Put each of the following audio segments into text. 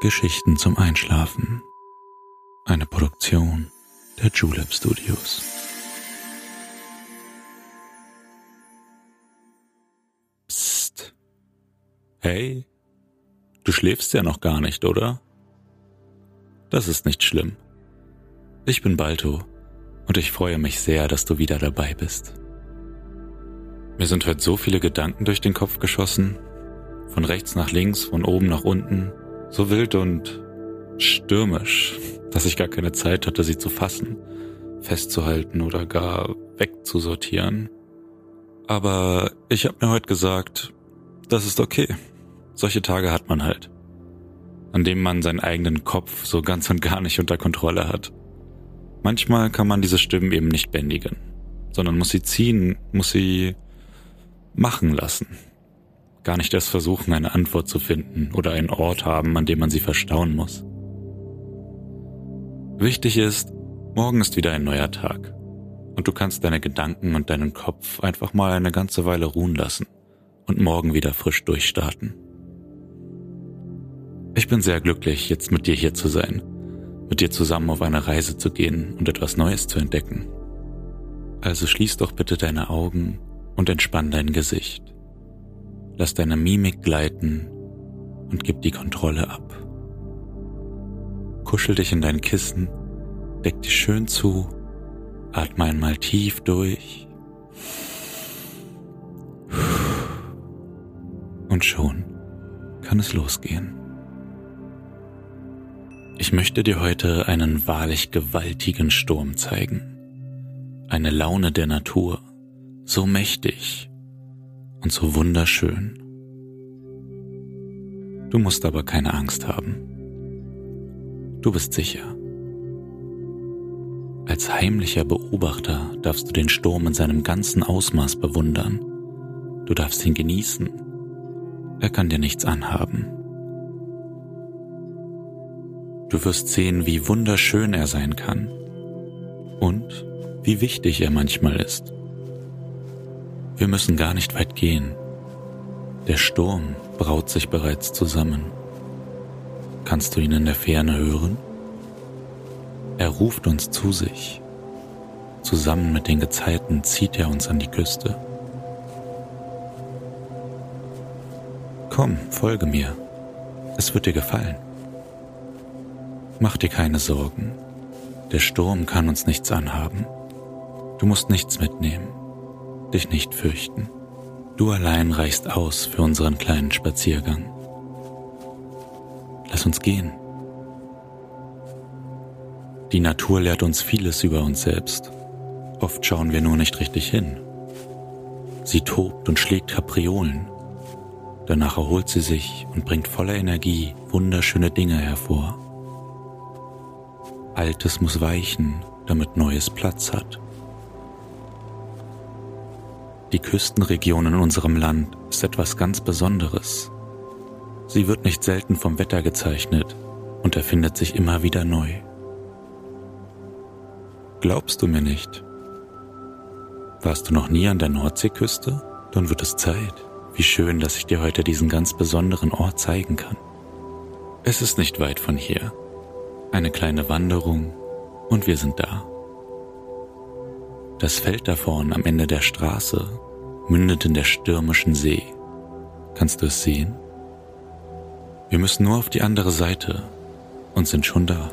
Geschichten zum Einschlafen. Eine Produktion der Julep Studios. Psst. Hey, du schläfst ja noch gar nicht, oder? Das ist nicht schlimm. Ich bin Balto und ich freue mich sehr, dass du wieder dabei bist. Mir sind heute so viele Gedanken durch den Kopf geschossen, von rechts nach links, von oben nach unten, so wild und stürmisch, dass ich gar keine Zeit hatte, sie zu fassen, festzuhalten oder gar wegzusortieren. Aber ich habe mir heute gesagt, das ist okay. Solche Tage hat man halt, an dem man seinen eigenen Kopf so ganz und gar nicht unter Kontrolle hat. Manchmal kann man diese Stimmen eben nicht bändigen, sondern muss sie ziehen, muss sie machen lassen. Gar nicht erst versuchen, eine Antwort zu finden oder einen Ort haben, an dem man sie verstauen muss. Wichtig ist, morgen ist wieder ein neuer Tag und du kannst deine Gedanken und deinen Kopf einfach mal eine ganze Weile ruhen lassen und morgen wieder frisch durchstarten. Ich bin sehr glücklich, jetzt mit dir hier zu sein, mit dir zusammen auf eine Reise zu gehen und etwas Neues zu entdecken. Also schließ doch bitte deine Augen und entspann dein Gesicht. Lass deine Mimik gleiten und gib die Kontrolle ab. Kuschel dich in dein Kissen, deck dich schön zu, atme einmal tief durch. Und schon kann es losgehen. Ich möchte dir heute einen wahrlich gewaltigen Sturm zeigen. Eine Laune der Natur, so mächtig und so wunderschön. Du musst aber keine Angst haben. Du bist sicher. Als heimlicher Beobachter darfst du den Sturm in seinem ganzen Ausmaß bewundern. Du darfst ihn genießen. Er kann dir nichts anhaben. Du wirst sehen, wie wunderschön er sein kann und wie wichtig er manchmal ist. Wir müssen gar nicht weit gehen. Der Sturm braut sich bereits zusammen. Kannst du ihn in der Ferne hören? Er ruft uns zu sich. Zusammen mit den Gezeiten zieht er uns an die Küste. Komm, folge mir. Es wird dir gefallen. Mach dir keine Sorgen. Der Sturm kann uns nichts anhaben. Du musst nichts mitnehmen dich nicht fürchten. Du allein reichst aus für unseren kleinen Spaziergang. Lass uns gehen. Die Natur lehrt uns vieles über uns selbst. Oft schauen wir nur nicht richtig hin. Sie tobt und schlägt Kapriolen. Danach erholt sie sich und bringt voller Energie wunderschöne Dinge hervor. Altes muss weichen, damit Neues Platz hat. Die Küstenregion in unserem Land ist etwas ganz Besonderes. Sie wird nicht selten vom Wetter gezeichnet und erfindet sich immer wieder neu. Glaubst du mir nicht? Warst du noch nie an der Nordseeküste? Dann wird es Zeit. Wie schön, dass ich dir heute diesen ganz besonderen Ort zeigen kann. Es ist nicht weit von hier. Eine kleine Wanderung und wir sind da. Das Feld da vorn am Ende der Straße mündet in der stürmischen See. Kannst du es sehen? Wir müssen nur auf die andere Seite und sind schon da.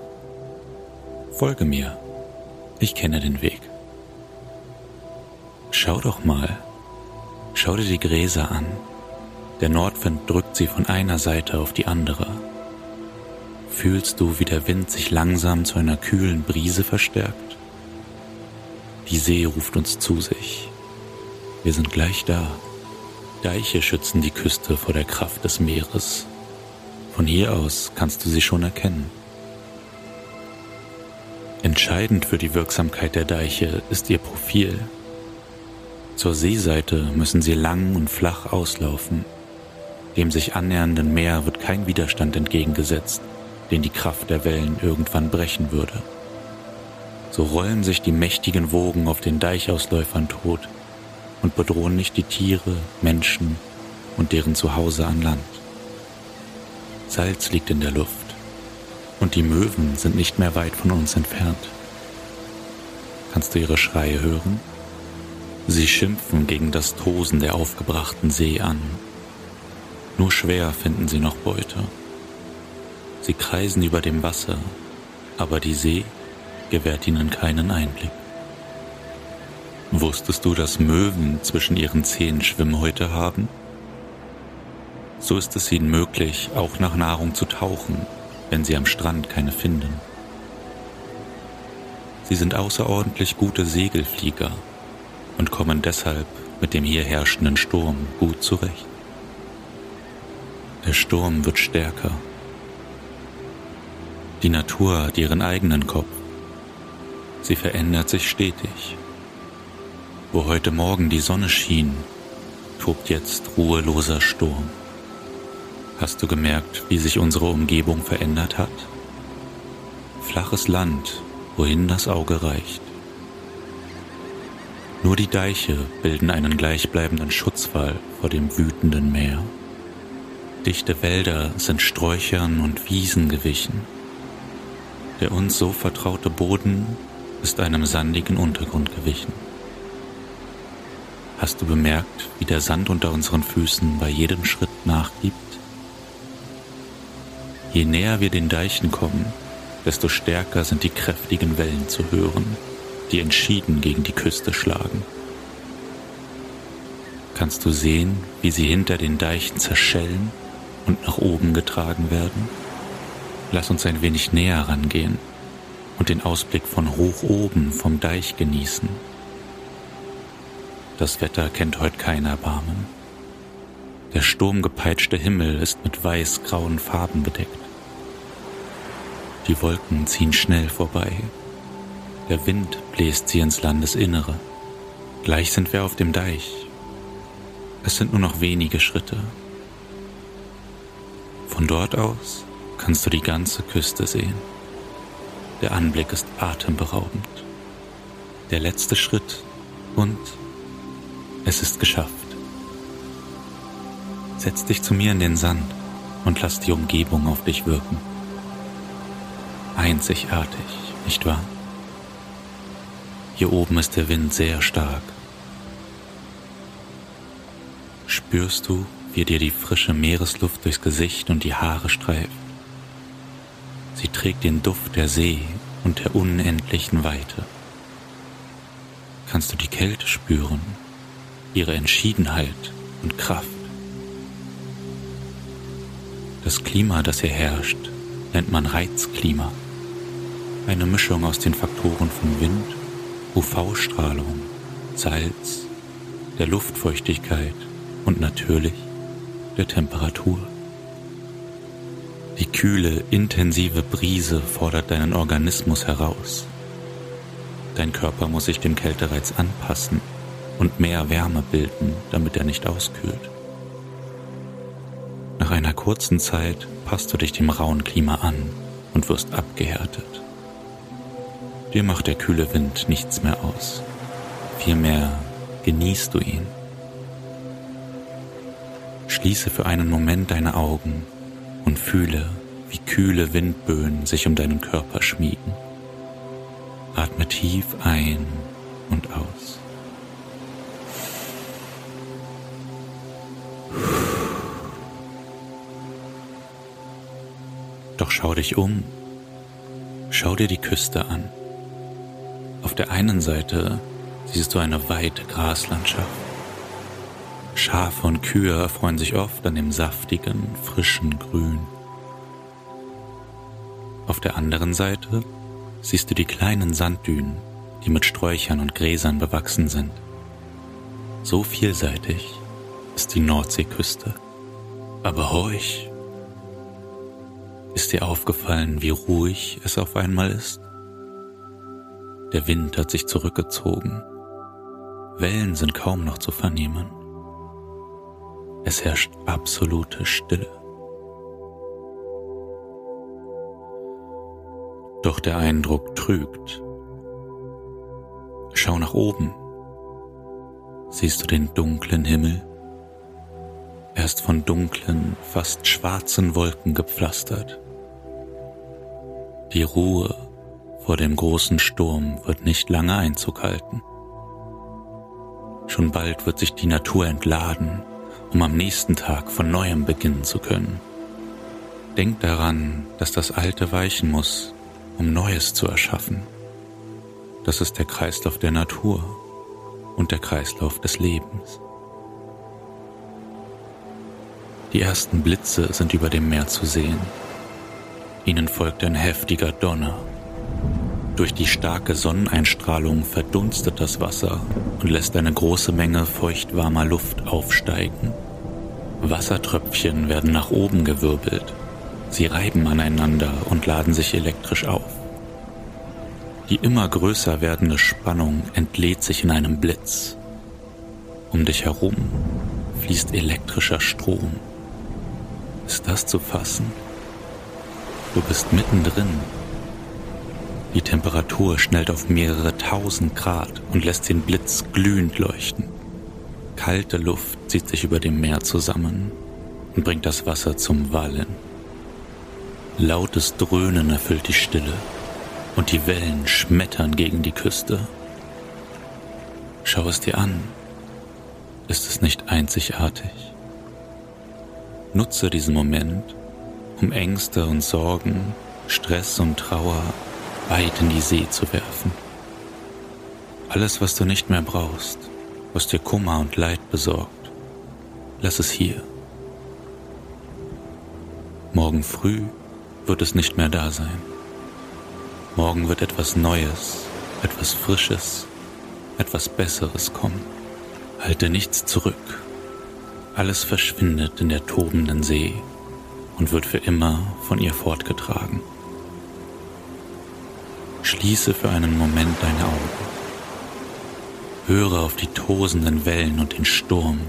Folge mir. Ich kenne den Weg. Schau doch mal. Schau dir die Gräser an. Der Nordwind drückt sie von einer Seite auf die andere. Fühlst du, wie der Wind sich langsam zu einer kühlen Brise verstärkt? Die See ruft uns zu sich. Wir sind gleich da. Deiche schützen die Küste vor der Kraft des Meeres. Von hier aus kannst du sie schon erkennen. Entscheidend für die Wirksamkeit der Deiche ist ihr Profil. Zur Seeseite müssen sie lang und flach auslaufen. Dem sich annähernden Meer wird kein Widerstand entgegengesetzt, den die Kraft der Wellen irgendwann brechen würde so rollen sich die mächtigen Wogen auf den Deichausläufern tot und bedrohen nicht die Tiere, Menschen und deren Zuhause an Land. Salz liegt in der Luft, Und die Möwen sind nicht mehr weit von uns entfernt. Kannst du ihre Schreie hören? Sie schimpfen gegen das Tosen der aufgebrachten See an. Nur schwer finden sie noch Beute. Sie kreisen über dem Wasser, aber die See gewährt ihnen keinen Einblick. Wusstest du, dass Möwen zwischen ihren Zehen Schwimmhäute haben? So ist es ihnen möglich, auch nach Nahrung zu tauchen, wenn sie am Strand keine finden. Sie sind außerordentlich gute Segelflieger und kommen deshalb mit dem hier herrschenden Sturm gut zurecht. Der Sturm wird stärker. Die Natur hat ihren eigenen Kopf. Sie verändert sich stetig. Wo heute Morgen die Sonne schien, tobt jetzt ruheloser Sturm. Hast du gemerkt, wie sich unsere Umgebung verändert hat? Flaches Land, wohin das Auge reicht. Nur die Deiche bilden einen gleichbleibenden Schutzwall vor dem wütenden Meer. Dichte Wälder sind Sträuchern und Wiesen gewichen. Der uns so vertraute Boden ist einem sandigen Untergrund gewichen. Hast du bemerkt, wie der Sand unter unseren Füßen bei jedem Schritt nachgibt? Je näher wir den Deichen kommen, desto stärker sind die kräftigen Wellen zu hören, die entschieden gegen die Küste schlagen. Kannst du sehen, wie sie hinter den Deichen zerschellen und nach oben getragen werden? Lass uns ein wenig näher rangehen und den Ausblick von hoch oben vom Deich genießen. Das Wetter kennt heute kein Erbarmen. Der sturmgepeitschte Himmel ist mit weiß-grauen Farben bedeckt. Die Wolken ziehen schnell vorbei der Wind bläst sie ins Landesinnere. Gleich sind wir auf dem Deich. Es sind nur noch wenige Schritte. Von dort aus kannst du die ganze Küste sehen. Der Anblick ist atemberaubend. Der letzte Schritt und es ist geschafft. Setz dich zu mir in den Sand und lass die Umgebung auf dich wirken. Einzigartig, nicht wahr? Hier oben ist der Wind sehr stark. Spürst du, wie dir die frische Meeresluft durchs Gesicht und die Haare streift? Sie trägt den Duft der See und der unendlichen Weite. Kannst du die Kälte spüren, ihre Entschiedenheit und Kraft? Das Klima, das hier herrscht, nennt man Reizklima. Eine Mischung aus den Faktoren von Wind, UV-Strahlung, Salz, der Luftfeuchtigkeit und natürlich der Temperatur. Die kühle, intensive Brise fordert deinen Organismus heraus. Dein Körper muss sich dem Kältereiz anpassen und mehr Wärme bilden, damit er nicht auskühlt. Nach einer kurzen Zeit passt du dich dem rauen Klima an und wirst abgehärtet. Dir macht der kühle Wind nichts mehr aus. Vielmehr genießt du ihn. Schließe für einen Moment deine Augen und fühle, wie kühle Windböen sich um deinen Körper schmiegen. Atme tief ein und aus. Doch schau dich um. Schau dir die Küste an. Auf der einen Seite siehst du eine weite Graslandschaft. Schafe und Kühe erfreuen sich oft an dem saftigen, frischen Grün. Auf der anderen Seite siehst du die kleinen Sanddünen, die mit Sträuchern und Gräsern bewachsen sind. So vielseitig ist die Nordseeküste. Aber horch! Ist dir aufgefallen, wie ruhig es auf einmal ist? Der Wind hat sich zurückgezogen. Wellen sind kaum noch zu vernehmen. Es herrscht absolute Stille. Doch der Eindruck trügt. Schau nach oben. Siehst du den dunklen Himmel? Er ist von dunklen, fast schwarzen Wolken gepflastert. Die Ruhe vor dem großen Sturm wird nicht lange Einzug halten. Schon bald wird sich die Natur entladen, um am nächsten Tag von neuem beginnen zu können. Denk daran, dass das Alte weichen muss, um Neues zu erschaffen. Das ist der Kreislauf der Natur und der Kreislauf des Lebens. Die ersten Blitze sind über dem Meer zu sehen. Ihnen folgt ein heftiger Donner. Durch die starke Sonneneinstrahlung verdunstet das Wasser und lässt eine große Menge feuchtwarmer Luft aufsteigen. Wassertröpfchen werden nach oben gewirbelt. Sie reiben aneinander und laden sich elektrisch auf. Die immer größer werdende Spannung entlädt sich in einem Blitz. Um dich herum fließt elektrischer Strom. Ist das zu fassen? Du bist mittendrin. Die Temperatur schnellt auf mehrere tausend Grad und lässt den Blitz glühend leuchten. Kalte Luft zieht sich über dem Meer zusammen und bringt das Wasser zum Wallen. Lautes Dröhnen erfüllt die Stille und die Wellen schmettern gegen die Küste. Schau es dir an. Ist es nicht einzigartig? Nutze diesen Moment, um Ängste und Sorgen, Stress und Trauer weit in die See zu werfen. Alles, was du nicht mehr brauchst, was dir Kummer und Leid besorgt, lass es hier. Morgen früh wird es nicht mehr da sein. Morgen wird etwas Neues, etwas Frisches, etwas Besseres kommen. Halte nichts zurück. Alles verschwindet in der tobenden See und wird für immer von ihr fortgetragen. Schließe für einen Moment deine Augen. Höre auf die tosenden Wellen und den Sturm,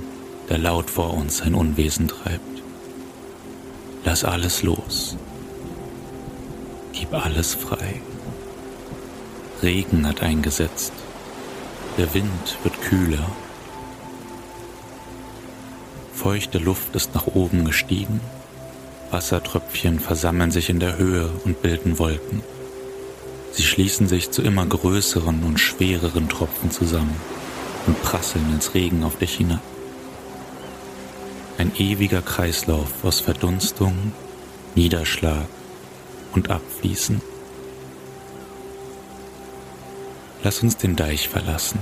der laut vor uns sein Unwesen treibt. Lass alles los. Gib alles frei. Regen hat eingesetzt. Der Wind wird kühler Feuchte Luft ist nach oben gestiegen. Wassertröpfchen versammeln sich in der Höhe und bilden Wolken. Sie schließen sich zu immer größeren und schwereren Tropfen zusammen und prasseln ins Regen auf dich hinab. Ein ewiger Kreislauf aus Verdunstung, Niederschlag und Abfließen. Lass uns den Deich verlassen.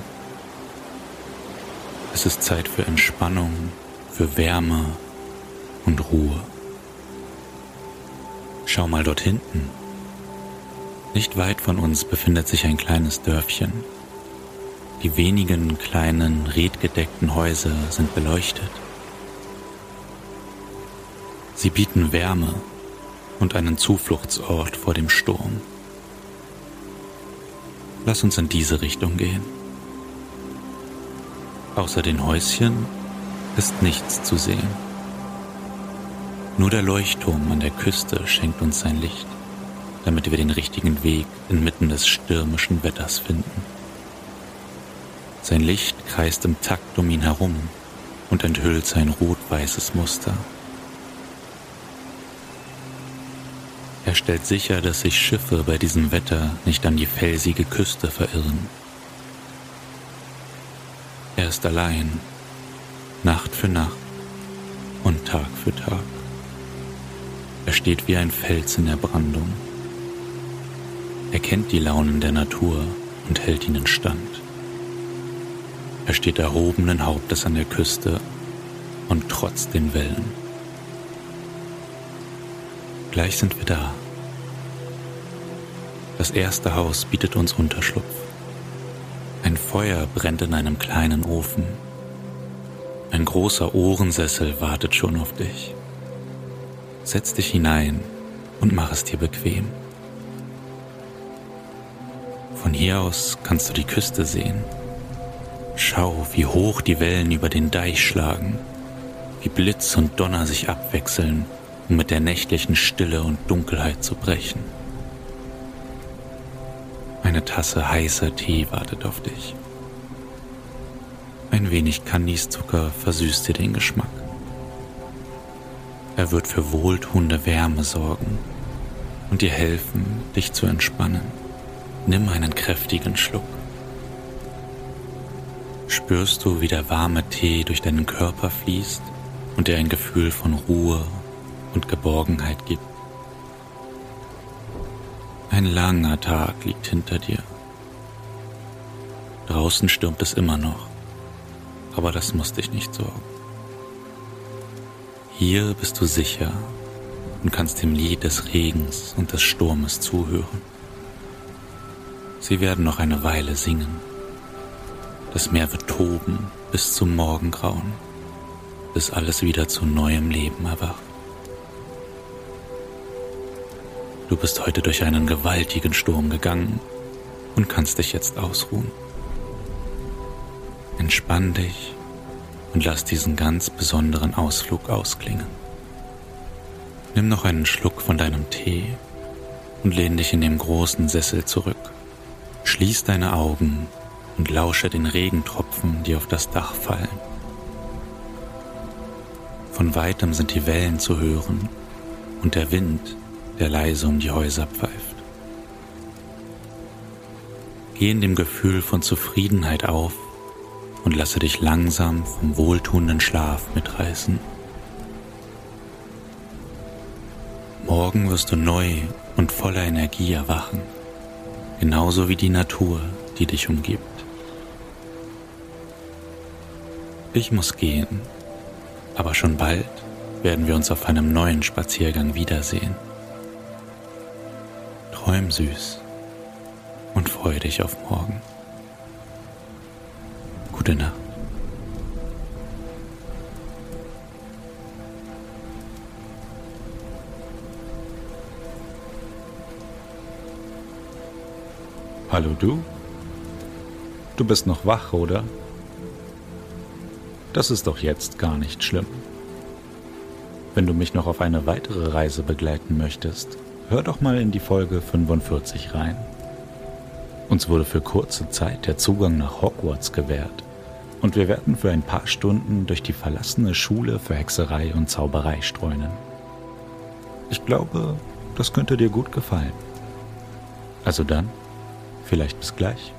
Es ist Zeit für Entspannung für Wärme und Ruhe. Schau mal dort hinten. Nicht weit von uns befindet sich ein kleines Dörfchen. Die wenigen kleinen, redgedeckten Häuser sind beleuchtet. Sie bieten Wärme und einen Zufluchtsort vor dem Sturm. Lass uns in diese Richtung gehen. Außer den Häuschen ist nichts zu sehen. Nur der Leuchtturm an der Küste schenkt uns sein Licht, damit wir den richtigen Weg inmitten des stürmischen Wetters finden. Sein Licht kreist im Takt um ihn herum und enthüllt sein rot-weißes Muster. Er stellt sicher, dass sich Schiffe bei diesem Wetter nicht an die felsige Küste verirren. Er ist allein Nacht für Nacht und Tag für Tag. Er steht wie ein Fels in der Brandung. Er kennt die Launen der Natur und hält ihnen stand. Er steht erhobenen Hauptes an der Küste und trotzt den Wellen. Gleich sind wir da. Das erste Haus bietet uns Unterschlupf. Ein Feuer brennt in einem kleinen Ofen ein großer Ohrensessel wartet schon auf dich. Setz dich hinein und mach es dir bequem. Von hier aus kannst du die Küste sehen. Schau, wie hoch die Wellen über den Deich schlagen, wie Blitz und Donner sich abwechseln, um mit der nächtlichen Stille und Dunkelheit zu brechen. Eine Tasse heißer Tee wartet auf dich. Ein wenig Kandiszucker versüßt dir den Geschmack. Er wird für wohltuende Wärme sorgen. und dir helfen, dich zu entspannen. Nimm einen kräftigen Schluck. Spürst du, wie der warme Tee durch deinen Körper fließt und dir ein Gefühl von Ruhe und Geborgenheit gibt. Ein langer Tag liegt hinter dir. Draußen stürmt es immer noch, aber das muss dich nicht sorgen. Hier bist du sicher und kannst dem Lied des Regens und des Sturmes zuhören. Sie werden noch eine Weile singen. Das Meer wird toben bis zum Morgengrauen, bis alles wieder zu neuem Leben erwacht. Du bist heute durch einen gewaltigen Sturm gegangen und kannst dich jetzt ausruhen. Entspann dich und lass diesen ganz besonderen Ausflug ausklingen. Nimm noch einen Schluck von deinem Tee und lehn dich in dem großen Sessel zurück. Schließ deine Augen und lausche den Regentropfen, die auf das Dach fallen. Von weitem sind die Wellen zu hören und der Wind, der leise um die Häuser pfeift. Geh in dem Gefühl von Zufriedenheit auf und lasse dich langsam vom wohltuenden Schlaf mitreißen. Morgen wirst du neu und voller Energie erwachen, genauso wie die Natur, die dich umgibt. Ich muss gehen, aber schon bald werden wir uns auf einem neuen Spaziergang wiedersehen. Träum süß und freue dich auf morgen. Nacht. Hallo du? Du bist noch wach, oder? Das ist doch jetzt gar nicht schlimm. Wenn du mich noch auf eine weitere Reise begleiten möchtest, hör doch mal in die Folge 45 rein. Uns wurde für kurze Zeit der Zugang nach Hogwarts gewährt und wir werden für ein paar Stunden durch die verlassene Schule für Hexerei und Zauberei streunen. Ich glaube, das könnte dir gut gefallen. Also dann, vielleicht bis gleich.